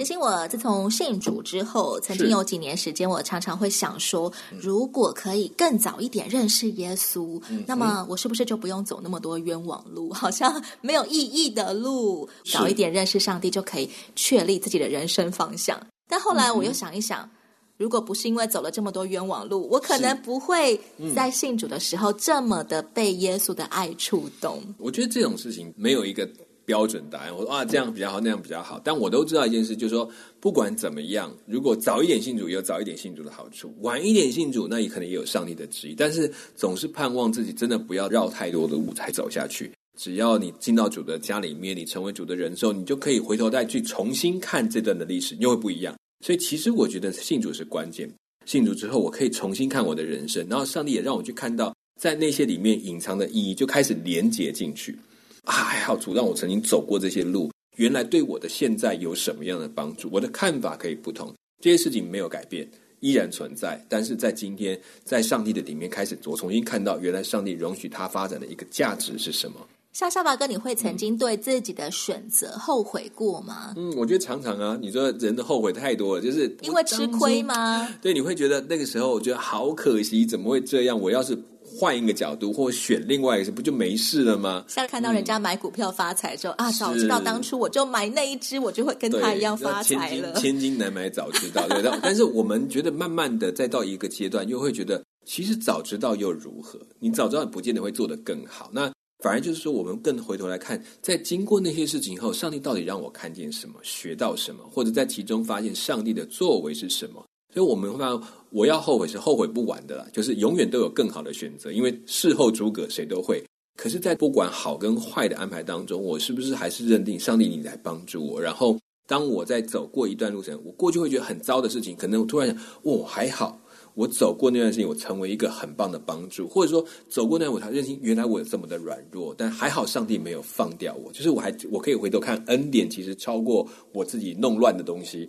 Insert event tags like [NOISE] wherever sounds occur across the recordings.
知心，我自从信主之后，曾经有几年时间，我常常会想说，如果可以更早一点认识耶稣，嗯、那么我是不是就不用走那么多冤枉路，[LAUGHS] 好像没有意义的路？早一点认识上帝，就可以确立自己的人生方向。但后来我又想一想，嗯、如果不是因为走了这么多冤枉路，我可能不会在信主的时候这么的被耶稣的爱触动。我觉得这种事情没有一个。标准答案，我说啊，这样比较好，那样比较好。但我都知道一件事，就是说，不管怎么样，如果早一点信主，有早一点信主的好处；晚一点信主，那也可能也有上帝的旨意。但是总是盼望自己真的不要绕太多的舞台走下去。只要你进到主的家里面，你成为主的人之后，你就可以回头再去重新看这段的历史，又会不一样。所以其实我觉得信主是关键。信主之后，我可以重新看我的人生，然后上帝也让我去看到在那些里面隐藏的意义，就开始连接进去。啊，还好主让我曾经走过这些路，原来对我的现在有什么样的帮助？我的看法可以不同，这些事情没有改变，依然存在。但是在今天，在上帝的里面开始，我重新看到原来上帝容许他发展的一个价值是什么。像夏爸哥，你会曾经对自己的选择后悔过吗？嗯，我觉得常常啊。你说人的后悔太多了，就是因为吃亏吗？[LAUGHS] 对，你会觉得那个时候，我觉得好可惜，怎么会这样？我要是。换一个角度，或选另外一个，不就没事了吗？像看到人家买股票发财之后、嗯、啊，早知道当初我就买那一只，我就会跟他一样发财了。千金千金难买早知道，对。但是我们觉得，慢慢的再到一个阶段，又会觉得，其实早知道又如何？你早知道，不见得会做得更好。那反而就是说，我们更回头来看，在经过那些事情以后，上帝到底让我看见什么，学到什么，或者在其中发现上帝的作为是什么？所以我们会发现，我要后悔是后悔不完的啦，就是永远都有更好的选择，因为事后诸葛谁都会。可是，在不管好跟坏的安排当中，我是不是还是认定上帝你来帮助我？然后，当我在走过一段路程，我过去会觉得很糟的事情，可能我突然想，哦，还好，我走过那段事情，我成为一个很棒的帮助，或者说走过那段，我才认清原来我有这么的软弱，但还好上帝没有放掉我，就是我还我可以回头看恩典，其实超过我自己弄乱的东西。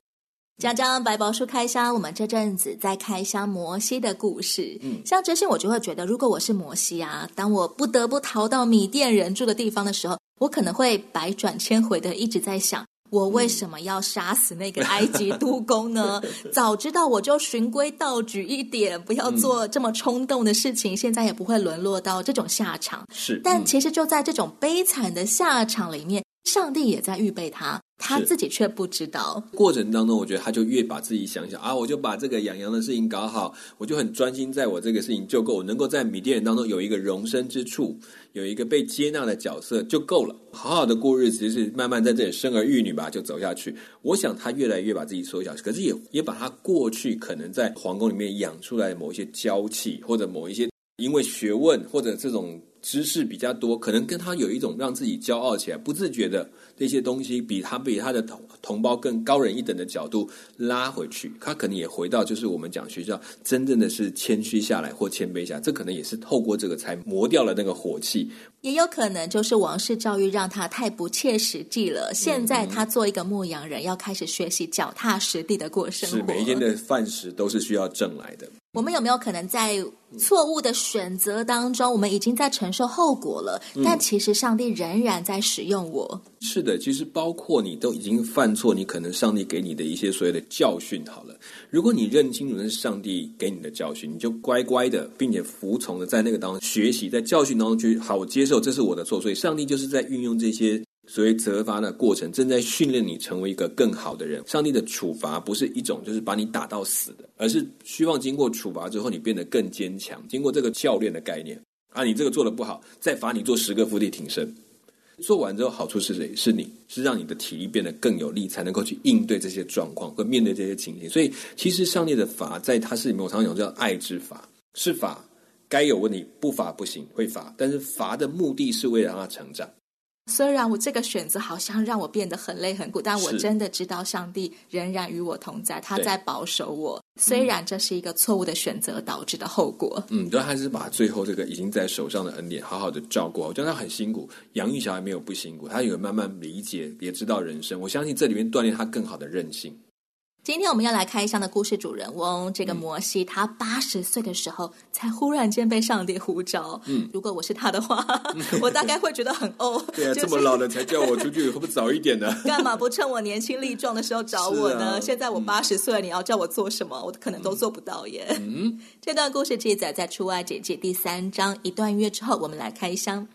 讲讲白宝书开箱，我们这阵子在开箱摩西的故事。嗯，像这些我就会觉得，如果我是摩西啊，当我不得不逃到米甸人住的地方的时候，我可能会百转千回的一直在想，我为什么要杀死那个埃及 [LAUGHS] 督工呢？[LAUGHS] 早知道我就循规蹈矩一点，不要做这么冲动的事情，现在也不会沦落到这种下场。是，但其实就在这种悲惨的下场里面，上帝也在预备他。他自己却不知道。过程当中，我觉得他就越把自己想想啊，我就把这个养羊的事情搞好，我就很专心在我这个事情就够，我能够在米甸人当中有一个容身之处，有一个被接纳的角色就够了，好好的过日子，就是慢慢在这里生儿育女吧，就走下去。我想他越来越把自己缩小，可是也也把他过去可能在皇宫里面养出来的某一些娇气，或者某一些因为学问或者这种。知识比较多，可能跟他有一种让自己骄傲起来、不自觉的这些东西，比他比他的同同胞更高人一等的角度拉回去，他可能也回到就是我们讲学校真正的是谦虚下来或谦卑下，这可能也是透过这个才磨掉了那个火气。也有可能就是王室教育让他太不切实际了。现在他做一个牧羊人，要开始学习脚踏实地的过生活。是每一天的饭食都是需要挣来的。我们有没有可能在错误的选择当中，我们已经在承受后果了？但其实上帝仍然在使用我。是的，其实包括你都已经犯错，你可能上帝给你的一些所谓的教训，好了，如果你认清楚那是上帝给你的教训，你就乖乖的，并且服从的在那个当中学习，在教训当中去好，我接受这是我的错，所以上帝就是在运用这些。所谓责罚的过程，正在训练你成为一个更好的人。上帝的处罚不是一种就是把你打到死的，而是希望经过处罚之后，你变得更坚强。经过这个教练的概念啊，你这个做的不好，再罚你做十个伏地挺身。做完之后，好处是谁？是你是让你的体力变得更有力，才能够去应对这些状况和面对这些情形。所以，其实上帝的罚在他是里面，我常常讲叫爱之罚，是罚该有问题，不罚不行，会罚，但是罚的目的是为了让他成长。虽然我这个选择好像让我变得很累很苦，但我真的知道上帝仍然与我同在，他在保守我。虽然这是一个错误的选择导致的后果。嗯，但，还是把最后这个已经在手上的恩典好好的照顾。我觉得他很辛苦，养育小孩没有不辛苦，他有慢慢理解，也知道人生。我相信这里面锻炼他更好的韧性。今天我们要来开箱的故事主人翁，这个摩西，他八十岁的时候才忽然间被上帝呼召。嗯，如果我是他的话，[LAUGHS] 我大概会觉得很哦。对啊，这么老了才叫我出去，会不会早一点呢？[LAUGHS] 干嘛不趁我年轻力壮的时候找我呢？现在我八十岁，你要叫我做什么，我可能都做不到耶。嗯，这段故事记载在出埃及记第三章一段月之后，我们来开箱。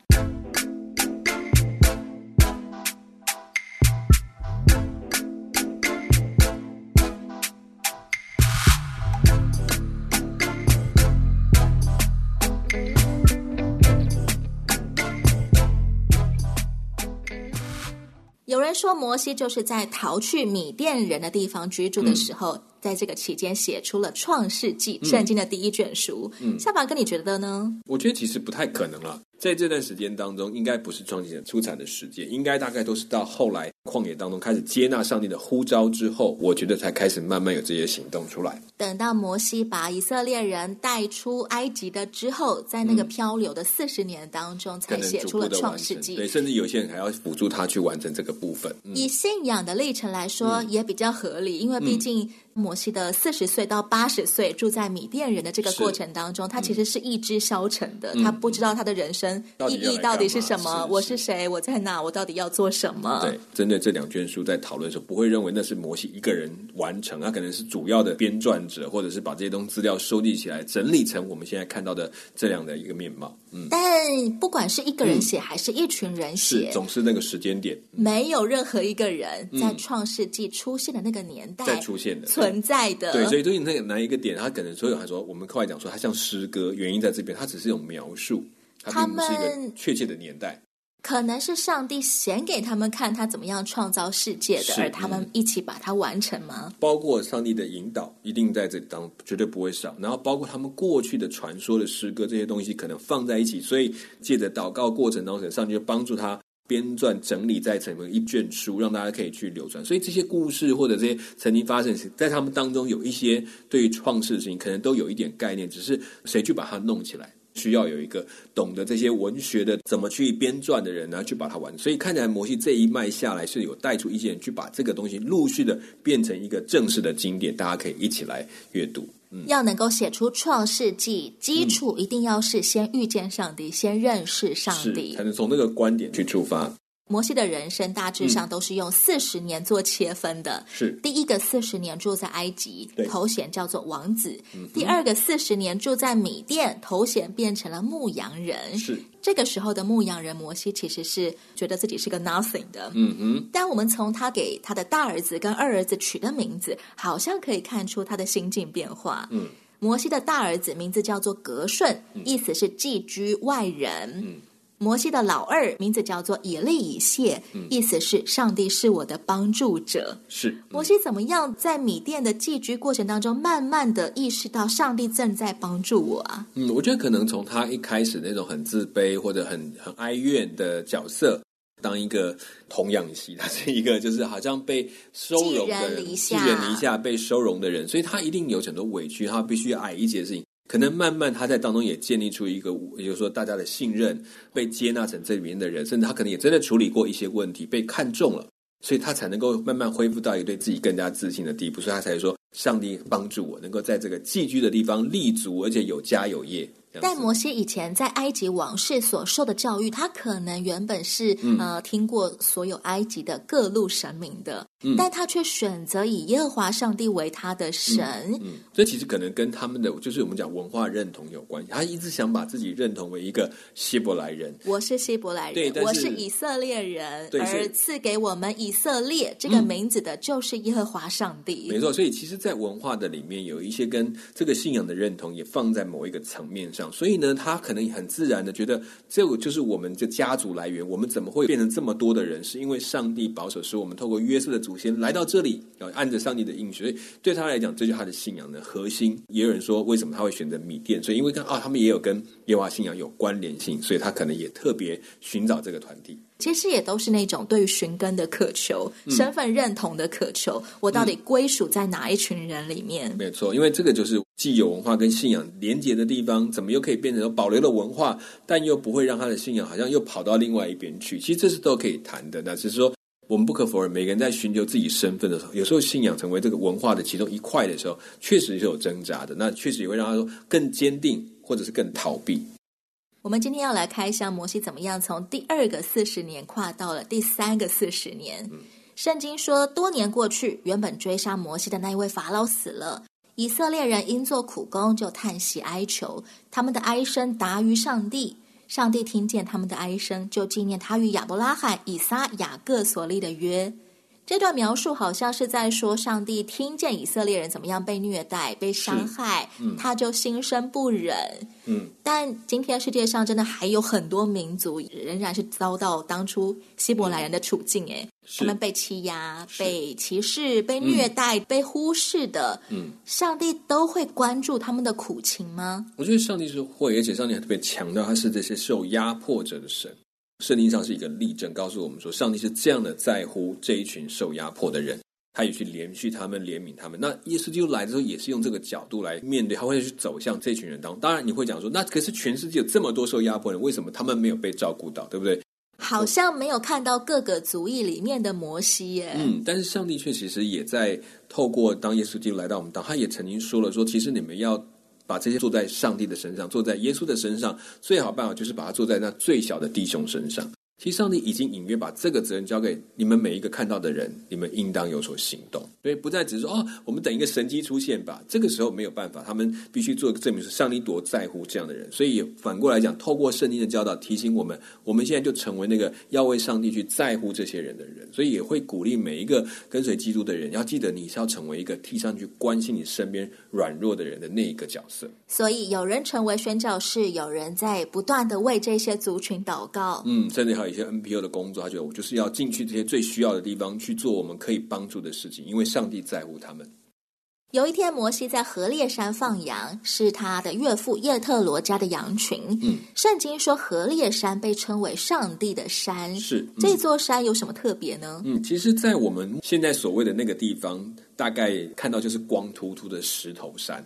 说，摩西就是在逃去米甸人的地方居住的时候，在这个期间写出了《创世纪》圣经的第一卷书。嗯，夏凡哥，你觉得呢？我觉得其实不太可能了。在这段时间当中，应该不是创世纪出产的时间，应该大概都是到后来旷野当中开始接纳上帝的呼召之后，我觉得才开始慢慢有这些行动出来。等到摩西把以色列人带出埃及的之后，在那个漂流的四十年当中，才写出了创世纪。对，甚至有些人还要辅助他去完成这个部分。嗯、以信仰的历程来说，也比较合理，嗯、因为毕竟。摩西的四十岁到八十岁住在米甸人的这个过程当中，他其实是意志消沉的，嗯、他不知道他的人生意义到底是什么。是我是谁？我在哪？我到底要做什么？对，针对这两卷书在讨论的时候，不会认为那是摩西一个人完成，他可能是主要的编撰者，或者是把这些东西资料收集起来，整理成我们现在看到的这样的一个面貌。嗯，但不管是一个人写还是一群人写，是总是那个时间点，没有任何一个人在创世纪出现的那个年代在出现的。存在的。对，所以对于那个哪一个点，他可能所有还说，我们后来讲说，他像诗歌，原因在这边，它只是一种描述，它并不是一个确切的年代。可能是上帝显给他们看他怎么样创造世界的，是而他们一起把它完成吗？包括上帝的引导，一定在这里当绝对不会少。然后包括他们过去的传说的诗歌这些东西，可能放在一起，所以借着祷告过程当中，上帝就帮助他。编撰整理在成为一卷书，让大家可以去流传。所以这些故事或者这些曾经发生在他们当中有一些对于创世的事情，可能都有一点概念，只是谁去把它弄起来，需要有一个懂得这些文学的怎么去编撰的人呢，去把它完成。所以看起来摩西这一脉下来是有带出一些人去把这个东西陆续的变成一个正式的经典，大家可以一起来阅读。嗯、要能够写出创世纪，基础一定要是先遇见上帝，嗯、先认识上帝，才能从那个观点去出发。摩西的人生大致上都是用四十年做切分的。是第一个四十年住在埃及，头衔叫做王子；嗯、第二个四十年住在米甸，头衔变成了牧羊人。是这个时候的牧羊人摩西其实是觉得自己是个 nothing 的。嗯哼。但我们从他给他的大儿子跟二儿子取的名字，好像可以看出他的心境变化。嗯。摩西的大儿子名字叫做格顺，意思是寄居外人。嗯，摩西的老二名字叫做以利以谢，嗯，意思是上帝是我的帮助者。是，嗯，摩西怎么样在米店的寄居过程当中，慢慢的意识到上帝正在帮助我啊？嗯，我觉得可能从他一开始那种很自卑或者很很哀怨的角色。当一个童养媳，他是一个就是好像被收容的人，寄人篱下被收容的人，所以他一定有很多委屈，他必须要挨一些事情。可能慢慢他在当中也建立出一个，也就是说大家的信任，被接纳成这里面的人，甚至他可能也真的处理过一些问题，被看中了，所以他才能够慢慢恢复到一个对自己更加自信的地步，所以他才说上帝帮助我能够在这个寄居的地方立足，而且有家有业。但摩西以前在埃及王室所受的教育，他可能原本是、嗯、呃听过所有埃及的各路神明的，嗯、但他却选择以耶和华上帝为他的神。嗯，嗯，这其实可能跟他们的就是我们讲文化认同有关系。他一直想把自己认同为一个希伯来人，我是希伯来人，对，我是以色列人，而赐给我们以色列这个名字的就是耶和华上帝。没错，所以其实，在文化的里面有一些跟这个信仰的认同也放在某一个层面上。所以呢，他可能很自然的觉得，这个就是我们的家族来源。我们怎么会变成这么多的人？是因为上帝保守，使我们透过约瑟的祖先来到这里，要按着上帝的应许。所以对他来讲，这就是他的信仰的核心。也有人说，为什么他会选择米甸？所以因为跟啊，他们也有跟耶和华信仰有关联性，所以他可能也特别寻找这个团体。其实也都是那种对于寻根的渴求、嗯、身份认同的渴求。我到底归属在哪一群人里面？没错，因为这个就是既有文化跟信仰连结的地方，怎么又可以变成保留了文化，但又不会让他的信仰好像又跑到另外一边去？其实这是都可以谈的。那只是说，我们不可否认，每个人在寻求自己身份的时候，有时候信仰成为这个文化的其中一块的时候，确实是有挣扎的。那确实也会让他说更坚定，或者是更逃避。我们今天要来开箱摩西怎么样从第二个四十年跨到了第三个四十年。圣经说，多年过去，原本追杀摩西的那一位法老死了，以色列人因做苦工就叹息哀求，他们的哀声达于上帝，上帝听见他们的哀声，就纪念他与亚伯拉罕、以撒、雅各所立的约。这段描述好像是在说，上帝听见以色列人怎么样被虐待、被伤害，嗯、他就心生不忍。嗯，但今天世界上真的还有很多民族仍然是遭到当初希伯来人的处境，哎、嗯，他们被欺压、被歧视、被虐待、嗯、被忽视的。嗯，上帝都会关注他们的苦情吗？我觉得上帝是会，而且上帝还特别强调他是这些受压迫者的神。圣经上是一个例证，告诉我们说，上帝是这样的在乎这一群受压迫的人，他也去连续他们，怜悯他们。那耶稣基督来的时候，也是用这个角度来面对，他会去走向这群人当中。当然，你会讲说，那可是全世界有这么多受压迫的人，为什么他们没有被照顾到？对不对？好像没有看到各个族裔里面的摩西耶。嗯，但是上帝却其实也在透过当耶稣基督来到我们当，他也曾经说了说，其实你们要。把这些坐在上帝的身上，坐在耶稣的身上，最好办法就是把它坐在那最小的弟兄身上。其实上帝已经隐约把这个责任交给你们每一个看到的人，你们应当有所行动。所以不再只是说哦，我们等一个神机出现吧。这个时候没有办法，他们必须做一个证明，是上帝多在乎这样的人。所以反过来讲，透过圣经的教导提醒我们，我们现在就成为那个要为上帝去在乎这些人的人。所以也会鼓励每一个跟随基督的人，要记得你是要成为一个替上去关心你身边软弱的人的那一个角色。所以有人成为宣教士，有人在不断的为这些族群祷告。嗯，甚至还有。一些 NPO 的工作，他觉得我就是要进去这些最需要的地方去做我们可以帮助的事情，因为上帝在乎他们。有一天，摩西在何烈山放羊，是他的岳父叶特罗家的羊群。嗯，圣经说何烈山被称为上帝的山，是、嗯、这座山有什么特别呢？嗯，其实，在我们现在所谓的那个地方，大概看到就是光秃秃的石头山。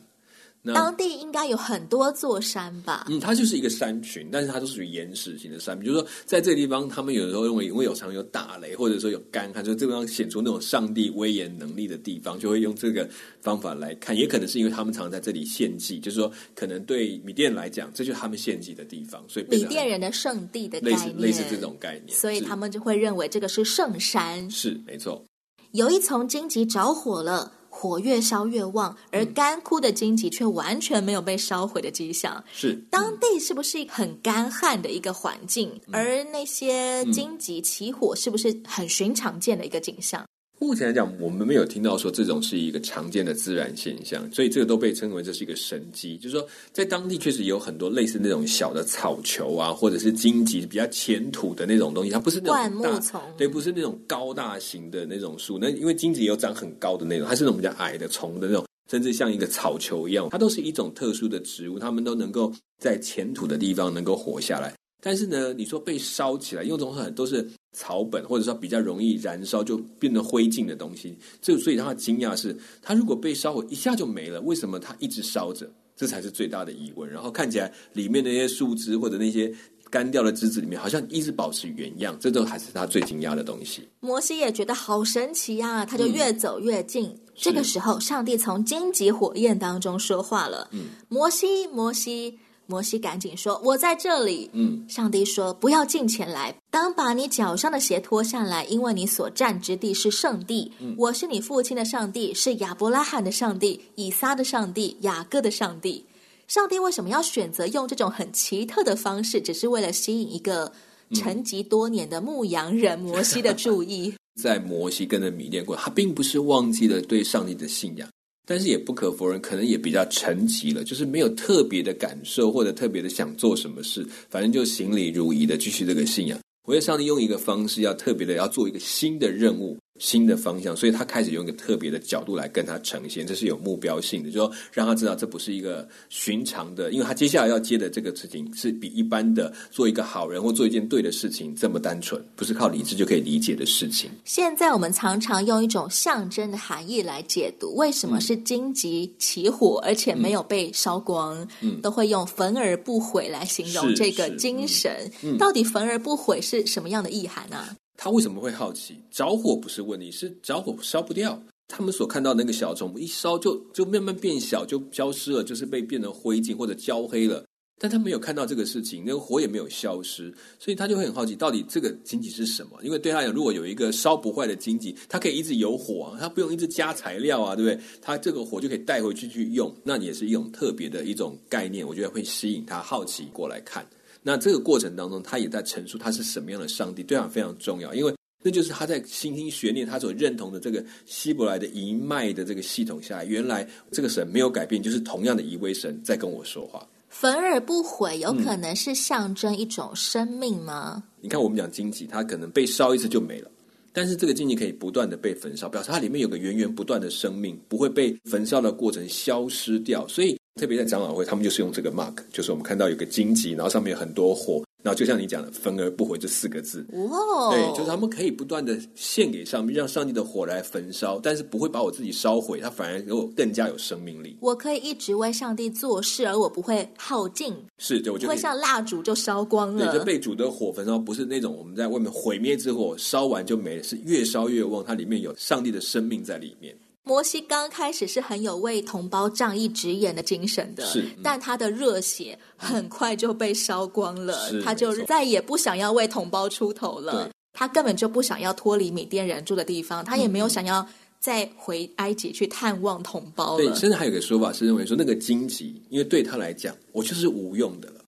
那当地应该有很多座山吧？嗯，它就是一个山群，但是它都属于岩石型的山。比如说，在这个地方，他们有的时候认为，因为有常有打雷，或者说有干旱，所以这个地方显出那种上帝威严能力的地方，就会用这个方法来看。也可能是因为他们常常在这里献祭，就是说，可能对米甸来讲，这就是他们献祭的地方，所以米甸人的圣地的概念，类似类似这种概念，所以他们就会认为这个是圣山。是没错，有一丛荆棘着火了。火越烧越旺，而干枯的荆棘却完全没有被烧毁的迹象。是当地是不是很干旱的一个环境？嗯、而那些荆棘起火，是不是很寻常见的一个景象？目前来讲，我们没有听到说这种是一个常见的自然现象，所以这个都被称为这是一个神迹。就是说，在当地确实有很多类似那种小的草球啊，或者是荆棘比较浅土的那种东西，它不是那种灌木丛，对，不是那种高大型的那种树。那因为荆棘有长很高的那种，它是那种比较矮的丛的那种，甚至像一个草球一样，它都是一种特殊的植物，它们都能够在浅土的地方能够活下来。但是呢，你说被烧起来，因为这种很都是草本，或者说比较容易燃烧就变得灰烬的东西，这所以让他的惊讶是，他如果被烧火一下就没了，为什么它一直烧着？这才是最大的疑问。然后看起来里面的那些树枝或者那些干掉的枝子里面，好像一直保持原样，这都还是他最惊讶的东西。摩西也觉得好神奇啊，他就越走越近。嗯、这个时候，上帝从荆棘火焰当中说话了：“嗯，摩西，摩西。”摩西赶紧说：“我在这里。”嗯，上帝说：“不要进前来，当把你脚上的鞋脱下来，因为你所站之地是圣地。嗯，我是你父亲的上帝，是亚伯拉罕的上帝、以撒的上帝、雅各的上帝。上帝为什么要选择用这种很奇特的方式，只是为了吸引一个沉寂多年的牧羊人 [LAUGHS] 摩西的注意？在摩西跟着迷恋过，他并不是忘记了对上帝的信仰。”但是也不可否认，可能也比较沉寂了，就是没有特别的感受，或者特别的想做什么事，反正就行礼如仪的继续这个信仰。我也上帝用一个方式，要特别的要做一个新的任务，新的方向，所以他开始用一个特别的角度来跟他呈现，这是有目标性的，就说让他知道这不是一个寻常的，因为他接下来要接的这个事情是比一般的做一个好人或做一件对的事情这么单纯，不是靠理智就可以理解的事情。现在我们常常用一种象征的含义来解读，为什么是荆棘起火而且没有被烧光，嗯，都会用焚而不毁来形容这个精神。嗯，到底焚而不毁是什么样的意涵呢？啊？他为什么会好奇？着火不是问题，是着火烧不掉。他们所看到那个小虫，一烧就就慢慢变小，就消失了，就是被变成灰烬或者焦黑了。但他没有看到这个事情，那个火也没有消失，所以他就会很好奇，到底这个荆棘是什么？因为对他讲，如果有一个烧不坏的荆棘，它可以一直有火啊，它不用一直加材料啊，对不对？它这个火就可以带回去去用，那也是一种特别的一种概念，我觉得会吸引他好奇过来看。那这个过程当中，他也在陈述他是什么样的上帝，对他非常重要，因为那就是他在心心悬念他所认同的这个希伯来的一脉的这个系统下，原来这个神没有改变，就是同样的一位神在跟我说话。焚而不毁，有可能是象征一种生命吗？嗯，你看，我们讲荆棘，它可能被烧一次就没了，但是这个荆棘可以不断的被焚烧，表示它里面有个源源不断的生命，不会被焚烧的过程消失掉，所以。特别在长老会，他们就是用这个 mark，就是我们看到有个荆棘，然后上面有很多火，然后就像你讲的“焚而不毁”这四个字，哦，对，就是他们可以不断的献给上帝，让上帝的火来焚烧，但是不会把我自己烧毁，它反而给我更加有生命力。我可以一直为上帝做事，而我不会耗尽，是，对，我就会像蜡烛就烧光了。对，就被主的火焚烧，不是那种我们在外面毁灭之火烧完就没了，是越烧越旺，它里面有上帝的生命在里面。摩西刚开始是很有为同胞仗义直言的精神的，是，但他的热血很快就被烧光了，他就再也不想要为同胞出头了。他根本就不想要脱离缅甸人住的地方，他也没有想要再回埃及去探望同胞了。对，甚至还有个说法是认为说，那个荆棘，因为对他来讲，我就是无用的了。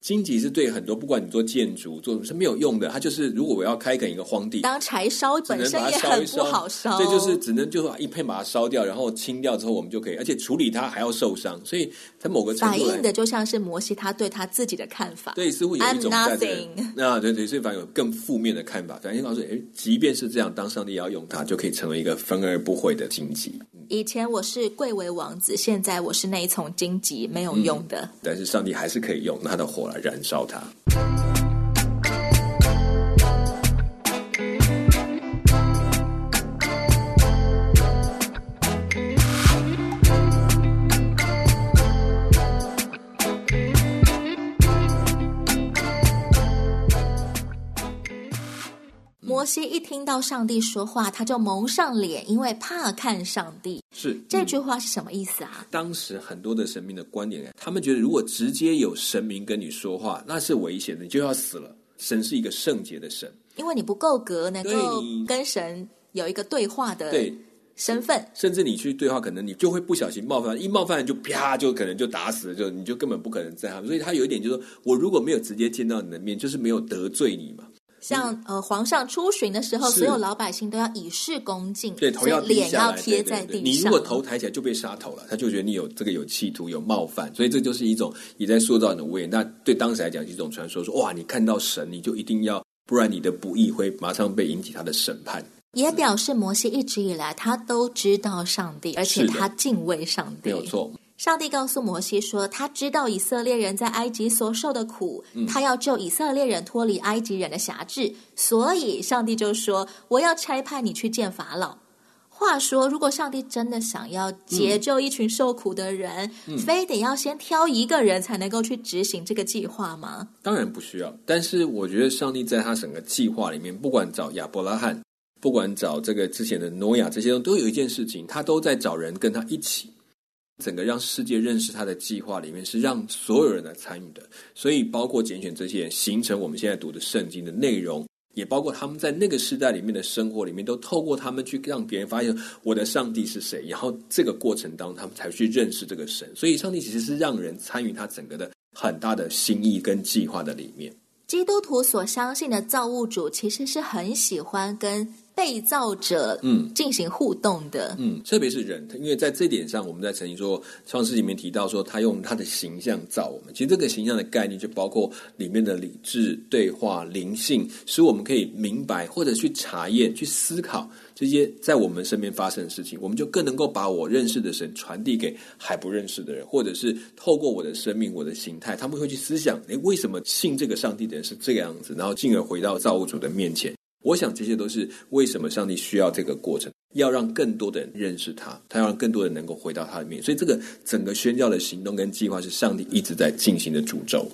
荆棘是对很多，不管你做建筑做什么是没有用的。它就是如果我要开垦一个荒地，当柴烧本身也很不好烧，所以就是只能就一片把它烧掉，然后清掉之后我们就可以，而且处理它还要受伤，所以反映的就像是摩西他对他自己的看法，对，似乎有一种在那对对，所以反而有更负面的看法，反映告诉哎，即便是这样，当上帝要用他，就可以成为一个分而不会的荆棘。以前我是贵为王子，现在我是那一丛荆棘，没有用的。嗯，但是上帝还是可以用他的火来燃烧它。西一听到上帝说话，他就蒙上脸，因为怕看上帝。是这句话是什么意思啊？当时很多的神明的观点，他们觉得如果直接有神明跟你说话，那是危险的，你就要死了。神是一个圣洁的神，因为你不够格，能够跟神有一个对话的对身份，甚至你去对话，可能你就会不小心冒犯，一冒犯就啪，就可能就打死了，就你就根本不可能在他们。所以他有一点就是说，我如果没有直接见到你的面，就是没有得罪你嘛。像呃，皇上出巡的时候，所有老百姓都要以示恭敬，对，头要脸要贴在地上。你如果头抬起来就被杀头了，他就觉得你有这个有企图、有冒犯，所以这就是一种你在塑造你的威严。那对当时来讲是一种传说，说哇，你看到神，你就一定要，不然你的不义会马上被引起他的审判。也表示摩西一直以来他都知道上帝，而且他敬畏上帝，没有错。上帝告诉摩西说，他知道以色列人在埃及所受的苦，嗯、他要救以色列人脱离埃及人的辖制，所以上帝就说：“我要差派你去见法老。”话说，如果上帝真的想要解救一群受苦的人，嗯、非得要先挑一个人才能够去执行这个计划吗？当然不需要。但是我觉得上帝在他整个计划里面，不管找亚伯拉罕，不管找这个之前的挪亚，这些都有一件事情，他都在找人跟他一起。整个让世界认识他的计划里面是让所有人来参与的，所以包括拣选这些人，形成我们现在读的圣经的内容，也包括他们在那个时代里面的生活里面，都透过他们去让别人发现我的上帝是谁，然后这个过程当中他们才去认识这个神。所以，上帝其实是让人参与他整个的很大的心意跟计划的里面。基督徒所相信的造物主其实是很喜欢跟被造者嗯进行互动的嗯，嗯，特别是人，因为在这点上，我们在曾经说创世里面提到说，他用他的形象造我们。其实这个形象的概念就包括里面的理智、对话、灵性，使我们可以明白或者去查验、去思考这些在我们身边发生的事情，我们就更能够把我认识的神传递给还不认识的人，或者是透过我的生命、我的形态，他们会去思想：诶，为什么信这个上帝的人是这个样子？然后进而回到造物主的面前。我想这些都是为什么上帝需要这个过程，要让更多的人认识他，他要让更多人能够回到他的面。所以，这个整个宣教的行动跟计划是上帝一直在进行的诅咒。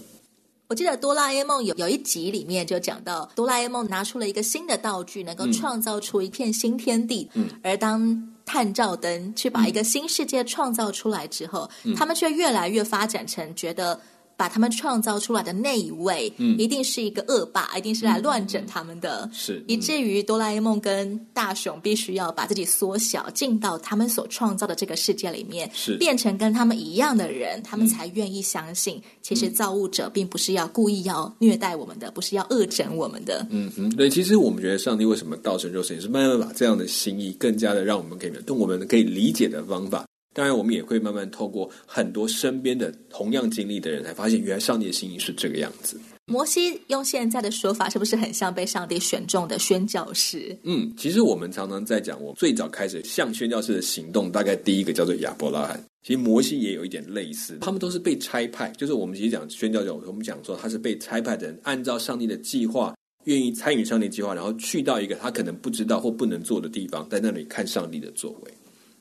我记得哆啦 A 梦有有一集里面就讲到，哆啦 A 梦拿出了一个新的道具，能够创造出一片新天地。嗯，而当探照灯去把一个新世界创造出来之后，嗯，他们却越来越发展成觉得。把他们创造出来的那一位，嗯，一定是一个恶霸，一定是来乱整他们的，是、嗯、以至于哆啦 A 梦跟大雄必须要把自己缩小，进到他们所创造的这个世界里面，是变成跟他们一样的人，他们才愿意相信，嗯、其实造物者并不是要故意要虐待我们的，不是要恶整我们的。嗯哼，对，其实我们觉得上帝为什么道成肉身，也是慢慢把这样的心意更加的让我们可以用我们可以理解的方法。当然，我们也会慢慢透过很多身边的同样经历的人，才发现原来上帝的心意是这个样子。摩西用现在的说法，是不是很像被上帝选中的宣教士？嗯，其实我们常常在讲，我最早开始像宣教士的行动，大概第一个叫做亚伯拉罕。其实摩西也有一点类似，他们都是被差派，就是我们其实讲宣教者，我们讲说他是被差派的人，按照上帝的计划，愿意参与上帝计划，然后去到一个他可能不知道或不能做的地方，在那里看上帝的作为。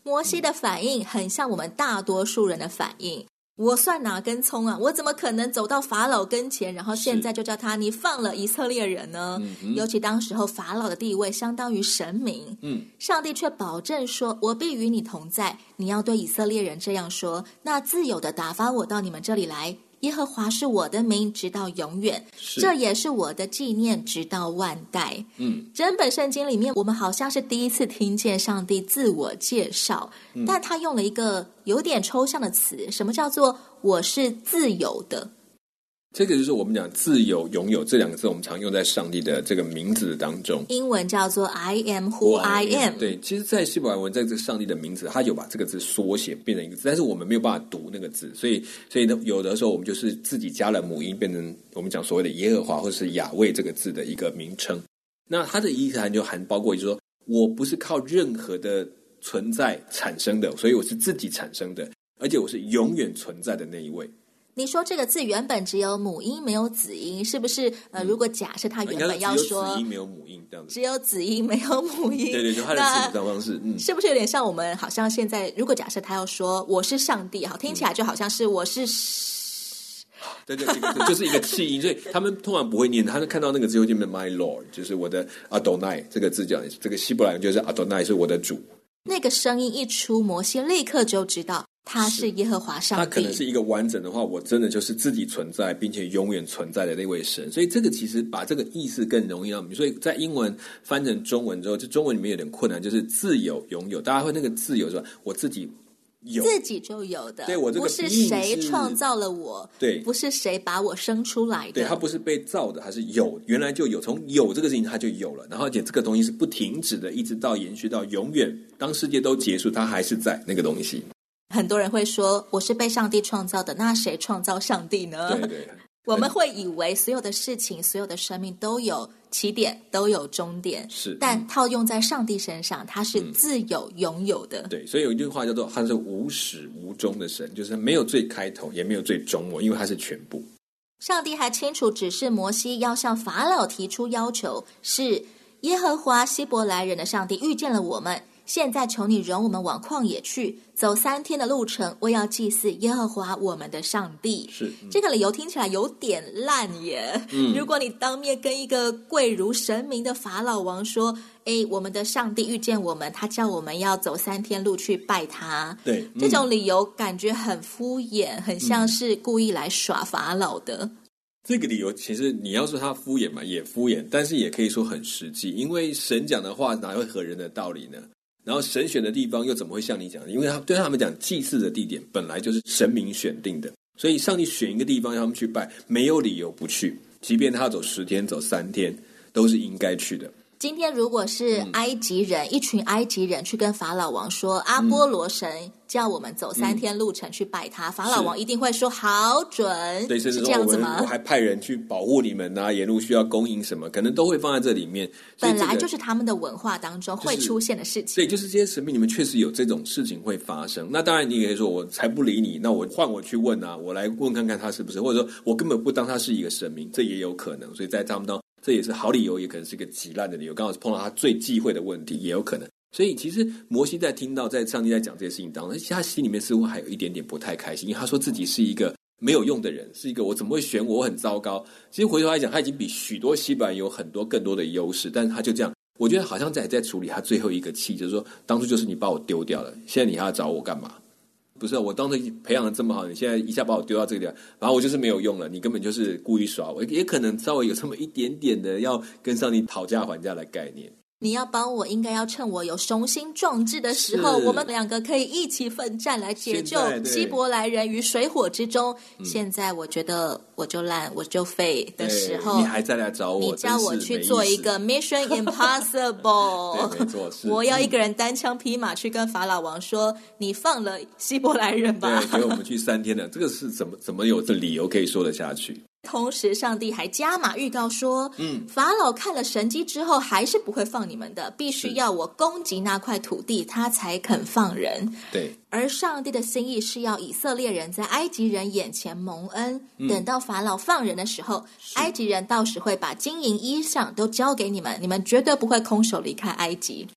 摩西的反应很像我们大多数人的反应。我算哪根葱啊？我怎么可能走到法老跟前，然后现在就叫他你放了以色列人呢？嗯、尤其当时候法老的地位相当于神明，嗯，上帝却保证说：“我必与你同在。”你要对以色列人这样说：“那自由的打发我到你们这里来。”耶和华是我的名，直到永远；这也是我的纪念，直到万代。嗯，整本圣经里面，我们好像是第一次听见上帝自我介绍，嗯，但他用了一个有点抽象的词，什么叫做“我是自由的”？这个就是我们讲自由、拥有这两个字，我们常用在上帝的这个名字当中。英文叫做 “I am who I am”。对，其实，在希伯来文，在这个上帝的名字，它有把这个字缩写变成一个字，但是我们没有办法读那个字，所以，所以呢，有的时候我们就是自己加了母音，变成我们讲所谓的耶和华或是雅卫这个字的一个名称。那它的意思含就含包括，就是说我不是靠任何的存在产生的，所以我是自己产生的，而且我是永远存在的那一位。你说这个字原本只有母音没有子音，是不是？呃，如果假设他原本要说子音没有母音这样子，只有子音没有母音，对对，就他的词语方式，嗯，是不是有点像我们？好像现在如果假设他要说我是上帝，好，听起来就好像是我是，对对对，就是一个气音，所以他们通常不会念，他们看到那个字就念 My Lord，就是我的 Adonai 这个字叫这个希伯来文就是 Adonai 是我的主，那个声音一出，摩西立刻就知道。他是耶和华上帝。他可能是一个完整的话，我真的就是自己存在，并且永远存在的那位神。所以这个其实把这个意思更容易让我们。所以在英文翻成中文之后，就中文里面有点困难，就是自由拥有。大家会那个自由是吧？我自己有，自己就有的。对，我这个是不是谁创造了我？对，不是谁把我生出来的。对，他不是被造的，还是有，原来就有。从有这个事情，他就有了。然后而且这个东西是不停止的，一直到延续到永远。当世界都结束，他还是在那个东西。很多人会说，我是被上帝创造的，那谁创造上帝呢？对对，我们会以为所有的事情、所有的生命都有起点，都有终点。是，但套用在上帝身上，他是自有拥有的。嗯。对，所以有一句话叫做“他是无始无终的神”，就是没有最开头，也没有最终末，因为他是全部。上帝还清楚指示摩西要向法老提出要求，是耶和华希伯来人的上帝遇见了我们。现在求你容我们往旷野去，走三天的路程，我要祭祀耶和华我们的上帝。是、嗯、这个理由听起来有点烂耶。嗯，如果你当面跟一个贵如神明的法老王说：“哎，我们的上帝遇见我们，他叫我们要走三天路去拜他。”对，这种理由感觉很敷衍，很像是故意来耍法老的。嗯、这个理由其实你要说他敷衍嘛，也敷衍，但是也可以说很实际，因为神讲的话哪会合人的道理呢？然后神选的地方又怎么会像你讲的？因为他对他们讲，祭祀的地点本来就是神明选定的，所以上帝选一个地方让他们去拜，没有理由不去。即便他走十天、走三天，都是应该去的。今天如果是埃及人，嗯、一群埃及人去跟法老王说，阿波罗神叫我们走三天路程去拜他，嗯、法老王一定会说好准。对，是这样子吗？我还派人去保护你们啊，沿路需要供应什么，可能都会放在这里面。本来就是他们的文化当中会出现的事情。对，就是这些神明里面确实有这种事情会发生。那当然，你也可以说我才不理你，那我换我去问啊，我来问看看他是不是，或者说我根本不当他是一个神明，这也有可能。所以在他们当中。这也是好理由，也可能是一个极烂的理由。刚好是碰到他最忌讳的问题，也有可能。所以，其实摩西在听到在上帝在讲这些事情当中，他心里面似乎还有一点点不太开心，因为他说自己是一个没有用的人，是一个我怎么会选我？我很糟糕。其实回头来讲，他已经比许多希伯来有很多更多的优势，但是他就这样，我觉得好像在在处理他最后一个气，就是说，当初就是你把我丢掉了，现在你还要找我干嘛？不是我当初培养的这么好，你现在一下把我丢到这个地方，然后我就是没有用了。你根本就是故意耍我，也可能稍微有这么一点点的要跟上你讨价还价的概念。你要帮我，应该要趁我有雄心壮志的时候，我们两个可以一起奋战来解救希伯来人于水火之中。现在我觉得我就烂，我就废的时候，你还再来找我，你叫我去做一个 Mission Impossible，[LAUGHS] 没错，我要一个人单枪匹马去跟法老王说：“你放了希伯来人吧。”对，给我们去三天的，这个是怎么怎么有这理由可以说得下去？同时，上帝还加码预告说：“嗯，法老看了神迹之后，还是不会放你们的，必须要我攻击那块土地，他才肯放人。”对。而上帝的心意是要以色列人在埃及人眼前蒙恩，嗯、等到法老放人的时候，埃及人到时会把金银衣裳都交给你们，你们绝对不会空手离开埃及。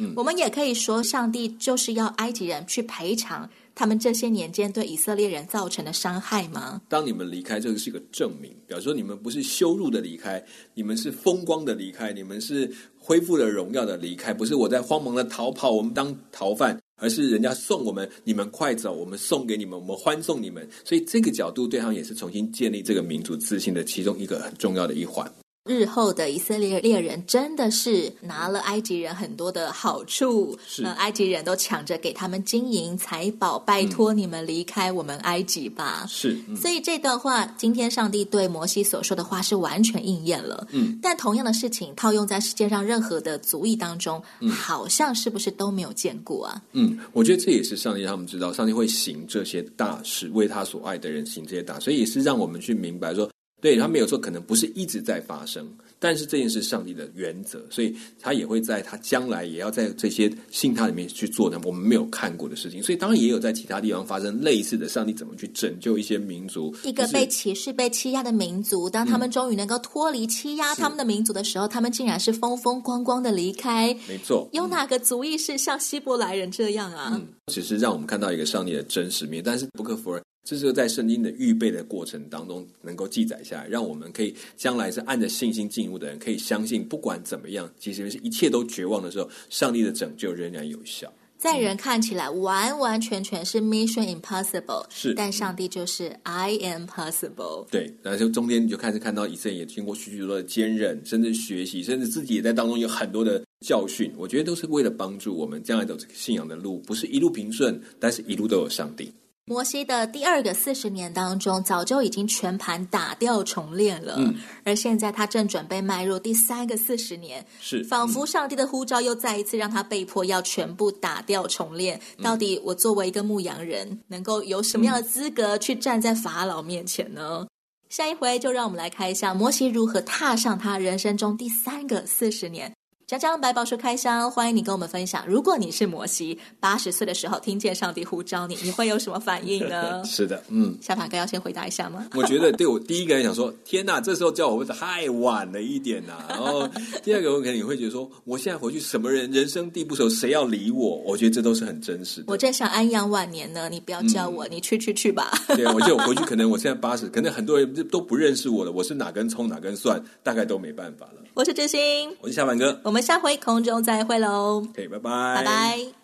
嗯，我们也可以说，上帝就是要埃及人去赔偿。他们这些年间对以色列人造成的伤害吗？当你们离开，这个是一个证明，表示说你们不是羞辱的离开，你们是风光的离开，你们是恢复了荣耀的离开，不是我在慌忙的逃跑，我们当逃犯，而是人家送我们，你们快走，我们送给你们，我们欢送你们。所以这个角度对他也是重新建立这个民族自信的其中一个很重要的一环。日后的以色列猎人真的是拿了埃及人很多的好处，是埃及人都抢着给他们金银财宝，拜托你们离开我们埃及吧。是，嗯、所以这段话，今天上帝对摩西所说的话是完全应验了。嗯，但同样的事情套用在世界上任何的族裔当中，嗯、好像是不是都没有见过啊？嗯，我觉得这也是上帝让他们知道，上帝会行这些大事，为他所爱的人行这些大，所以也是让我们去明白说。对，他没有错，可能不是一直在发生，但是这件事上帝的原则，所以他也会在他将来也要在这些信他里面去做的我们没有看过的事情，所以当然也有在其他地方发生类似的，上帝怎么去拯救一些民族，一个被歧视、被欺压的民族，当他们终于能够脱离欺压他们的民族的时候，他们竟然是风风光光的离开。没错，有哪个族裔是像希伯来人这样啊？嗯，只是让我们看到一个上帝的真实面，但是不可否认。这是在圣经的预备的过程当中能够记载下来，让我们可以将来是按着信心进入的人，可以相信，不管怎么样，其实是一切都绝望的时候，上帝的拯救仍然有效。在人看起来完完全全是 Mission Impossible，是，但上帝就是 I am possible。对，然后就中间你就开始看到以色列也经过许许多多的坚韧，甚至学习，甚至自己也在当中有很多的教训。我觉得都是为了帮助我们将来走这个信仰的路，不是一路平顺，但是一路都有上帝。摩西的第二个四十年当中，早就已经全盘打掉重练了，嗯、而现在他正准备迈入第三个四十年，是仿佛上帝的呼召又再一次让他被迫要全部打掉重练。嗯、到底我作为一个牧羊人，能够有什么样的资格去站在法老面前呢？嗯、下一回就让我们来看一下摩西如何踏上他人生中第三个四十年。讲讲百宝书开箱，欢迎你跟我们分享。如果你是摩西，八十岁的时候听见上帝呼召你，[LAUGHS] 你会有什么反应呢？[LAUGHS] 是的，嗯，小凡哥要先回答一下吗？[LAUGHS] 我觉得对我第一个人想说，天哪，这时候叫我会太晚了一点呐、啊。然后第二个我可能也会觉得说，我现在回去什么人人生地不熟，谁要理我？我觉得这都是很真实的。我在想安养晚年呢，你不要叫我，嗯、你去去去吧。对啊，我觉得我回去可能我现在八十，可能很多人都不认识我了。我是哪根葱哪根蒜，大概都没办法了。我是真心，我是小满哥，我们下回空中再会喽。OK，拜拜，拜拜。